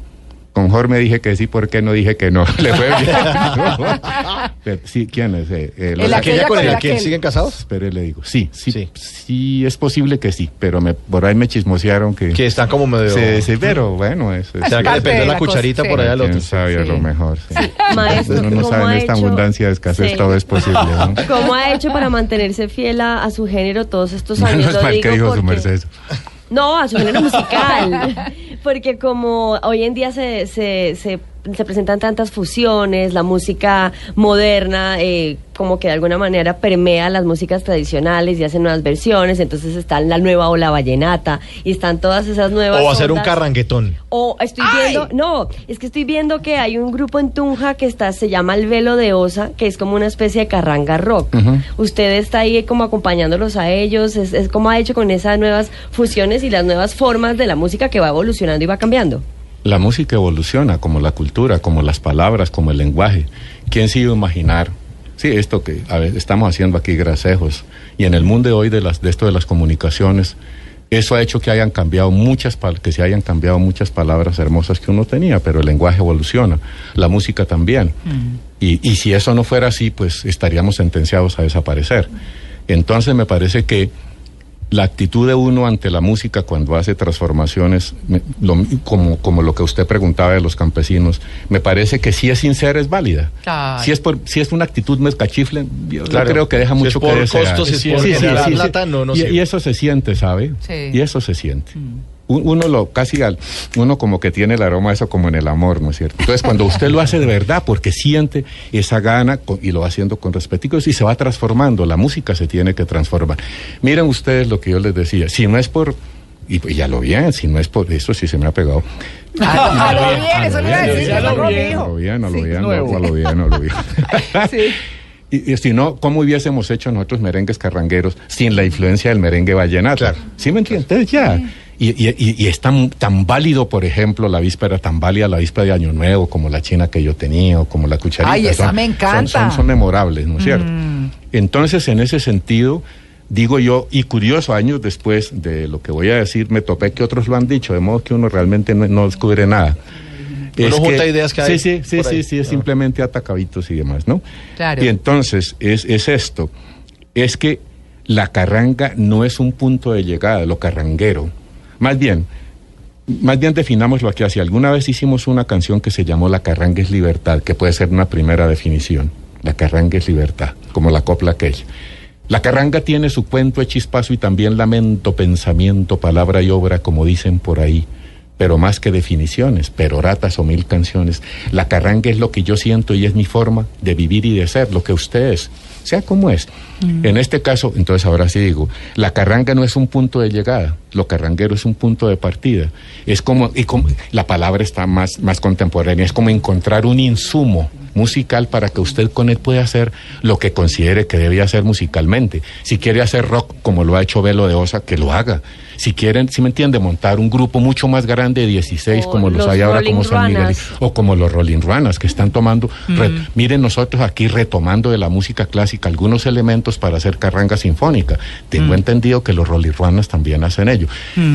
Con Jorge dije que sí, ¿por qué no dije que no? <laughs> Le fue bien. <laughs> Pero, sí, ¿quién es? Eh, eh, los- El aquella ¿Aquella con el el aquel aquel. siguen casados? Espere, le digo. Sí, sí, Sí. sí, es posible que sí, pero me, por ahí me chismosearon que... Que están como medio... Sí, sí, pero bueno, eso es... ¿Será que parte depende de la cucharita sí. por allá del ¿Quién otro? sabe a lo mejor? sí. Maestro, Uno no ¿cómo sabe en esta hecho? abundancia de escasez Sí. todo es posible, ¿no? <laughs> ¿Cómo ha hecho para mantenerse fiel a, a su género todos estos años? Menos Lo mal que dijo su merced. No, a su género musical. <laughs> Porque como hoy en día se, se, se, se presentan tantas fusiones, la música moderna eh, como que de alguna manera permea las músicas tradicionales y hacen nuevas versiones, entonces está la nueva ola vallenata y están todas esas nuevas... O hacer un carranguetón. O estoy viendo, no, es que estoy viendo que hay un grupo en Tunja que está, se llama El Velo de Osa, que es como una especie de carranga rock. Usted está ahí como acompañándolos a ellos, es, es como ha hecho con esas nuevas fusiones y las nuevas formas de la música que va evolucionando y va cambiando. La música evoluciona, como la cultura, como las palabras, como el lenguaje. ¿Quién se iba a imaginar? Sí, esto que a ver, estamos haciendo aquí grasejos. Y en el mundo de hoy de, las, de esto de las comunicaciones, eso ha hecho que hayan cambiado muchas que se hayan cambiado muchas palabras hermosas que uno tenía, pero el lenguaje evoluciona, la música también. Y, y si eso no fuera así, pues estaríamos sentenciados a desaparecer. Entonces me parece que la actitud de uno ante la música cuando hace transformaciones, me- lo- como, como lo que usted preguntaba de los campesinos, me parece que si es sincera es válida. Ay. Si es, por, si es una actitud mezcachifle, yo Claro. creo que deja Si mucho es por que desear. costos, si es por generar plata, no, no y, y eso se siente, ¿sabe? Sí. Y eso se siente. Un- Uno lo casi al, uno como que tiene el aroma de eso como en el amor, ¿no es cierto? Entonces cuando usted lo hace de verdad porque siente esa gana con- y lo va haciendo con respeto y se va transformando, la música se tiene que transformar. Miren ustedes lo que yo les decía, si no es por y, y ya lo bien, si no es por eso sí se me ha pegado. A lo bien, eso le iba a decir, a que lo no bien, A conmigo. lo bien, a lo Sí. bien, nuevo. a lo bien, a lo bien. Sí. Y, y si no, ¿cómo hubiésemos hecho nosotros merengues carrangueros sin la influencia del merengue vallenato? Claro. ¿Sí me entiendes? Entonces ya. Y- y- y es tan, tan válido, por ejemplo, la víspera, tan válida la víspera de Año Nuevo, como la china que yo tenía, o como la cucharita. Ay, esa Son- me encanta. Son, son memorables, ¿no es cierto? Mm. Entonces, en ese sentido, digo yo, y curioso, años después de lo que voy a decir, me topé que otros lo han dicho, de modo que uno realmente no, no descubre nada. Uno junta ideas que hay Sí, sí, sí, sí, sí, es Ah. simplemente atacabitos y demás, ¿no? Claro. Y entonces, es, es esto, es que la carranga no es un punto de llegada, lo carranguero. Más bien, más bien definámoslo aquí así. Alguna vez hicimos una canción que se llamó La carranga es libertad, que puede ser una primera definición. La carranga es libertad, como la copla aquella. La carranga tiene su cuento chispazo y también lamento, pensamiento, palabra y obra, como dicen por ahí. Pero más que definiciones, peroratas o mil canciones. La carranga es lo que yo siento y es mi forma de vivir y de ser, lo que usted es, sea como es. En este caso, entonces ahora sí digo, la carranga no es un punto de llegada, lo carranguero es un punto de partida. Es como, y como la palabra está más, más contemporánea, es como encontrar un insumo musical para que usted con él pueda hacer lo que considere que debe hacer musicalmente. Si quiere hacer rock como lo ha hecho Velo de Osa, que lo haga. Si quieren, si me entiende, montar un grupo mucho más grande de 16 O como los, los hay ahora como San Miguel o como los Rolling Ruanas que están tomando, re- Mm. miren nosotros aquí retomando de la música clásica algunos elementos para hacer carranga sinfónica. Tengo Mm. entendido que los Rolling Ruanas también hacen ello.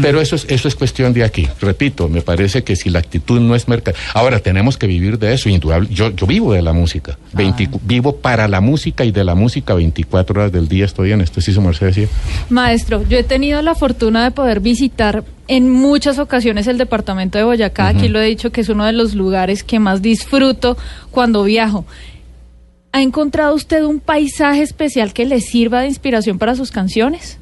Pero eso es, eso es cuestión de aquí. Repito, me parece que si la actitud no es mercado. Ahora tenemos que vivir de eso, indudable. Yo, yo vivo de la música. Ah. 20 Vivo para la música y de la música 24 horas del día estoy en esto. Sí, su merced decía. Maestro, yo he tenido la fortuna de poder visitar en muchas ocasiones el departamento de Boyacá. Aquí lo he dicho que es uno de los lugares que más disfruto cuando viajo. ¿Ha encontrado usted un paisaje especial que le sirva de inspiración para sus canciones?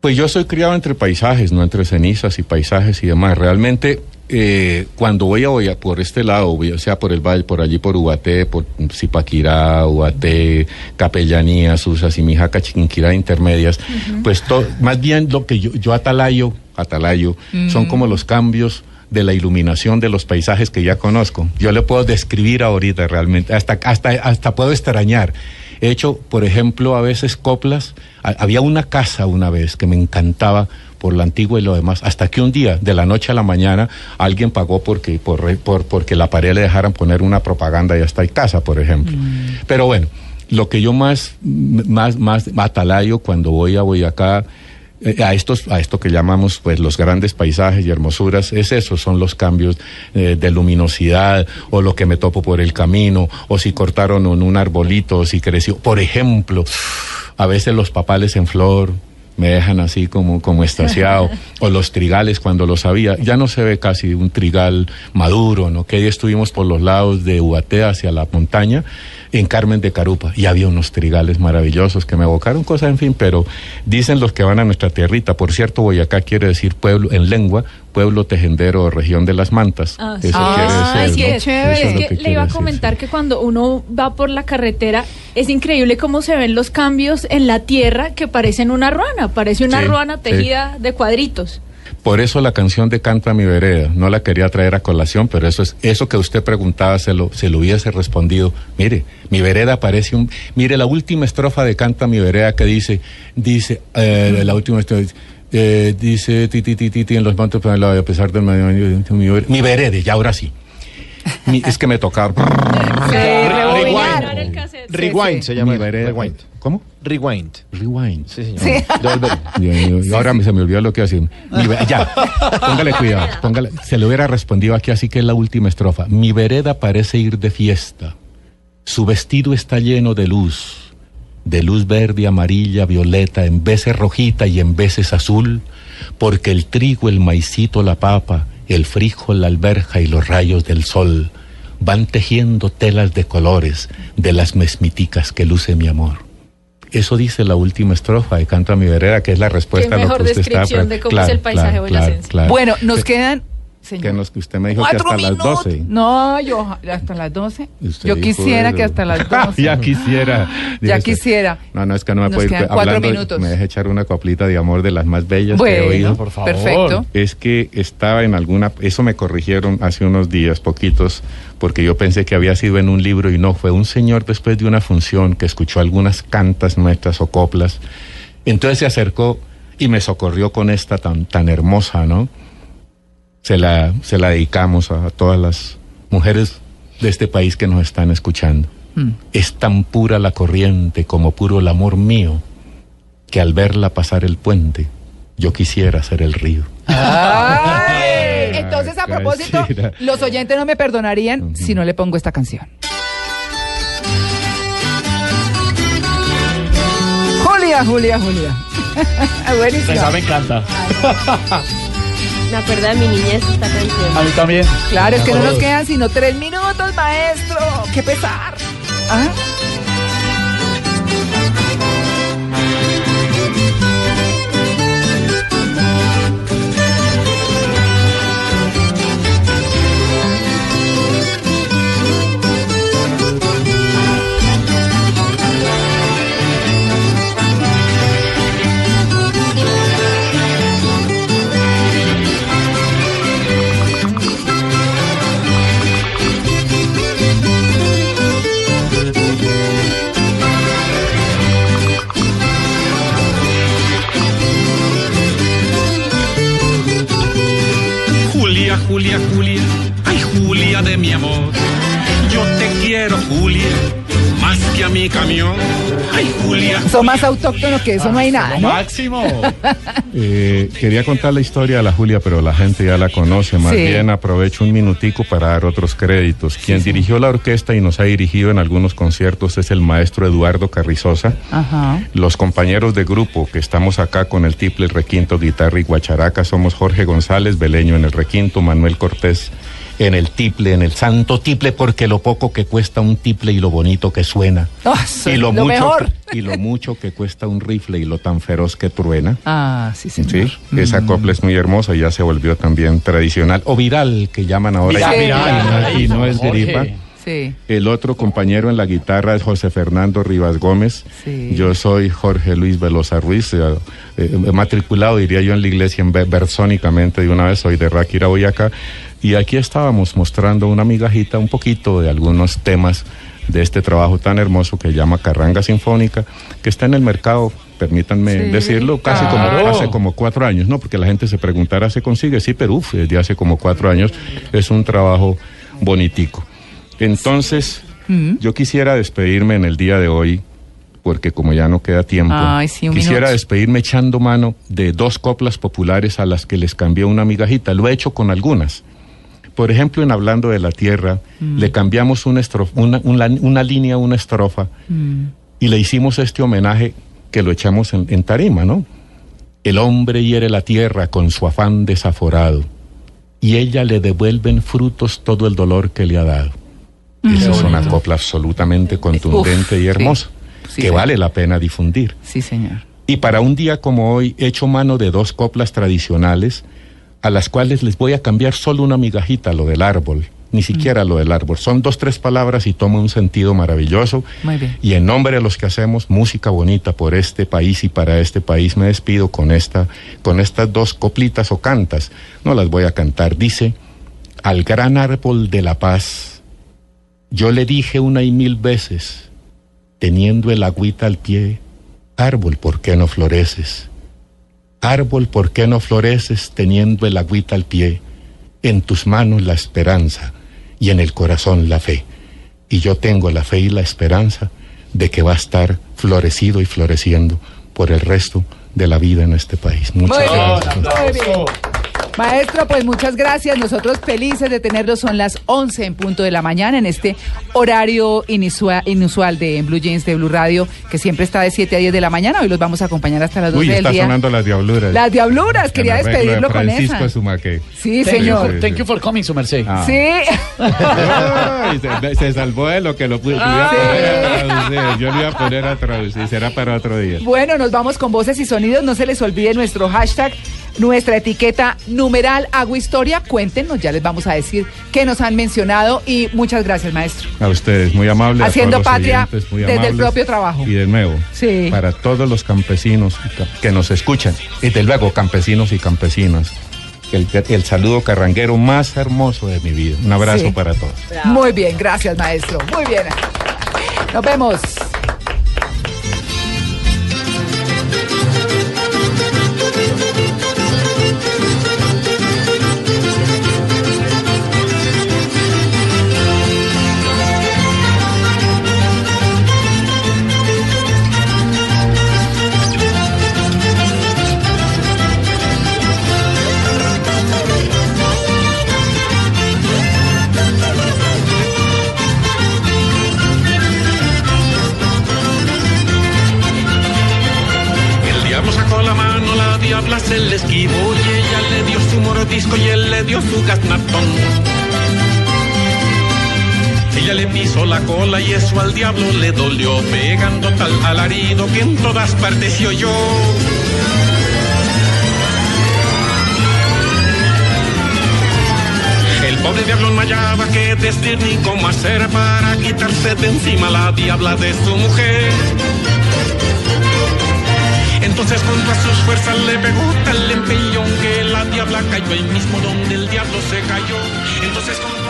Pues yo soy criado entre paisajes, no entre cenizas y paisajes y demás. Realmente, eh, cuando voy a, voy a por este lado, o sea, por el valle, por allí, por Ubaté, por Zipaquirá, Ubaté, Capellanía, Susas y Mijaca, Chiquinquirá, intermedias, pues to- más bien lo que yo, yo atalayo, atalayo, son como los cambios de la iluminación de los paisajes que ya conozco. Yo le puedo describir ahorita realmente, hasta, hasta, hasta puedo extrañar. He hecho, por ejemplo, a veces coplas. Ha- había una casa una vez que me encantaba por la antigua y lo demás, hasta que un día, de la noche a la mañana, alguien pagó porque, por, por, porque la pared le dejaran poner una propaganda y hasta hay casa, por ejemplo. Pero bueno, lo que yo más, más, más atalayo cuando voy a Boyacá, eh, a estos a esto que llamamos pues los grandes paisajes y hermosuras es eso son los cambios eh, de luminosidad o lo que me topo por el camino o si cortaron un, un arbolito o si creció por ejemplo a veces los papales en flor me dejan así como como estasiado <laughs> o los trigales cuando los había ya no se ve casi un trigal maduro no que día estuvimos por los lados de Ubaté hacia la montaña en Carmen de Carupa y había unos trigales maravillosos que me evocaron cosas, en fin, pero dicen los que van a nuestra tierrita. Por cierto, Boyacá quiere decir pueblo en lengua, pueblo tejendero o región de las mantas. Ah, Eso quiere Ah, decir. chévere. Eso Es que, le iba a comentar que cuando uno va por la carretera es increíble cómo se ven los cambios en la tierra que parecen una ruana, parece una Sí, ruana sí. tejida de cuadritos. Por eso la canción de Canta mi vereda, no la quería traer a colación, pero eso es eso que usted preguntaba se lo se lo hubiese respondido. Mire, mi vereda parece un mire la última estrofa de Canta mi vereda que dice dice eh, la última estrofa eh, dice ti ti ti ti en los el lado, a pesar del mi vereda, ya ahora sí. Mi- es que me el cassette. Rewind se llama. Mi vereda. Rewind. ¿Cómo? Rewind. Rewind. Sí, señor. Y ahora me- se me olvidó lo que hacía. Ya, póngale cuidado. Póngale, se le hubiera respondido aquí, así que es la última estrofa. Mi vereda parece ir de fiesta. Su vestido está lleno de luz, de luz verde, amarilla, violeta, en veces rojita y en veces azul, porque el trigo, el maicito, la papa, el frijol, la alberja y los rayos del sol van tejiendo telas de colores de las mesmiticas que luce mi amor. Eso dice la última estrofa de Canta mi vereda, que es la respuesta Qué a lo que usted descripción de cómo es el paisaje boyacense. Bueno, nos quedan. Señor, Que nos, que usted me dijo que hasta las minutos. 12. No, yo hasta las 12. Usted Yo quisiera que hasta las <laughs> 12. ya quisiera. Ya quisiera. No, no, es que no me Nos puedo ir hablando. minutos. Me deje echar una coplita de amor de las más bellas que he Bueno, oído. por favor. perfecto. Es que estaba en alguna, eso me corrigieron hace unos días, poquitos, porque yo pensé que había sido en un libro y no, fue un señor después de una función que escuchó algunas cantas nuestras o coplas, entonces se acercó y me socorrió con esta tan, tan hermosa, ¿no? Se la, se la dedicamos a, todas las mujeres de este país que nos están escuchando. Es tan pura la corriente como puro el amor mío, que al verla pasar el puente, yo quisiera ser el río. Ay, entonces, a propósito, los oyentes no me perdonarían si no le pongo esta canción. Julia, Julia, Julia. <laughs> Buenísimo. Esa me encanta. Me acuerdo de mi niñez esta canción. A mí también. Claro, es que no nos quedan sino tres minutos, maestro. ¡Qué pesar! ¿Ah? Mi camión. Ay, Julia. Son más autóctonos que eso, no hay nada, ¿no? Máximo. <laughs> Eh, quería contar la historia de la Julia, pero la gente ya la conoce. Más Sí. bien aprovecho un minutico para dar otros créditos. Quien dirigió la orquesta y nos ha dirigido en algunos conciertos es el maestro Eduardo Carrizosa. Ajá. Los compañeros de grupo que estamos acá con el tiple, requinto, guitarra y guacharaca somos Jorge González Beleño en el requinto, Manuel Cortés en el tiple, en el santo tiple, porque lo poco que cuesta un tiple y lo bonito que suena. Ah, sí, y lo, lo mucho mejor. y lo mucho que cuesta un rifle y lo tan feroz que truena. Ah, sí, señor. Sí, esa copla es muy hermosa y ya se volvió también tradicional o viral que llaman ahora Viral, y, viral. y no es Jorge. gripa. Sí. El otro compañero en la guitarra es José Fernando Rivas Gómez. Sí. Yo soy Jorge Luis Velosa Ruiz, eh, eh, matriculado, diría yo, en la iglesia en versónicamente de una vez, soy de Ráquira, Boyacá. Y aquí estábamos mostrando una migajita, un poquito de algunos temas de este trabajo tan hermoso que llama Carranga Sinfónica, que está en el mercado, permítanme Sí, decirlo, casi claro. como hace como cuatro años, ¿no? Porque la gente se preguntará, ¿se consigue? Sí, pero uff, desde hace como cuatro años es un trabajo bonitico. Entonces, yo quisiera despedirme en el día de hoy, porque como ya no queda tiempo, Ay, sí, un quisiera minuto. despedirme echando mano de dos coplas populares a las que les cambié una migajita. Lo he hecho con algunas. Por ejemplo, en Hablando de la Tierra, le cambiamos una, estrof- una, una- una línea, una estrofa, y le hicimos este homenaje que lo echamos en, en tarima, ¿no? El hombre hiere la tierra con su afán desaforado, y ella le devuelven frutos todo el dolor que le ha dado. Esa es una copla absolutamente contundente Uf, y hermosa, sí. Sí, que señor. vale la pena difundir. Sí, señor. Y para un día como hoy he hecho mano de dos coplas tradicionales a las cuales les voy a cambiar solo una migajita, lo del árbol, ni siquiera lo del árbol. Son dos, tres palabras y toma un sentido maravilloso. Muy bien. Y en nombre de los que hacemos música bonita por este país y para este país me despido con esta, con estas dos coplitas o cantas. No las voy a cantar. Dice, al gran árbol de la paz, yo le dije una y mil veces, teniendo el agüita al pie, árbol, ¿por qué no floreces? Árbol, ¿por qué no floreces teniendo el agüita al pie? En tus manos la esperanza y en el corazón la fe. Y yo tengo la fe y la esperanza de que va a estar florecido y floreciendo por el resto de la vida en este país. Muchas Muy gracias. bien. Maestro, pues muchas gracias. Nosotros felices de tenerlo. Son las 11 en punto de la mañana en este horario inusual de Blue Jeans de Blue Radio, que siempre está de 7 a 10 de la mañana. Hoy los vamos a acompañar hasta las 12 Uy, del está día. sonando las diabluras. Las diabluras, quería arreglo de despedirlo con Francisco esa. Sumaque. Sí, Thank señor. Thank you for coming, su merced. Ah. Sí. Ay, se, se salvó de lo que lo pude Ah. Yo lo iba a poner a traducir. Será para otro día. Bueno, nos vamos con voces y sonidos. No se les olvide nuestro hashtag, nuestra etiqueta numeral Hago Historia. Cuéntenos, ya les vamos a decir qué nos han mencionado. Y muchas gracias, maestro. A ustedes, muy amables. a Haciendo todos patria oyentes, muy desde el propio trabajo. Y de nuevo, Sí. para todos los campesinos que nos escuchan, y de luego campesinos y campesinas, el, el saludo carranguero más hermoso de mi vida. Un abrazo Sí. para todos. Muy bien, gracias, maestro. Muy bien. Nos vemos. Y eso al diablo le dolió, pegando tal alarido que en todas partes se oyó. El pobre diablo no hallaba qué decir ni cómo hacer para quitarse de encima la diabla de su mujer. Entonces junto a sus fuerzas le pegó tal empellón que la diabla cayó ahí mismo donde el diablo se cayó. Entonces junto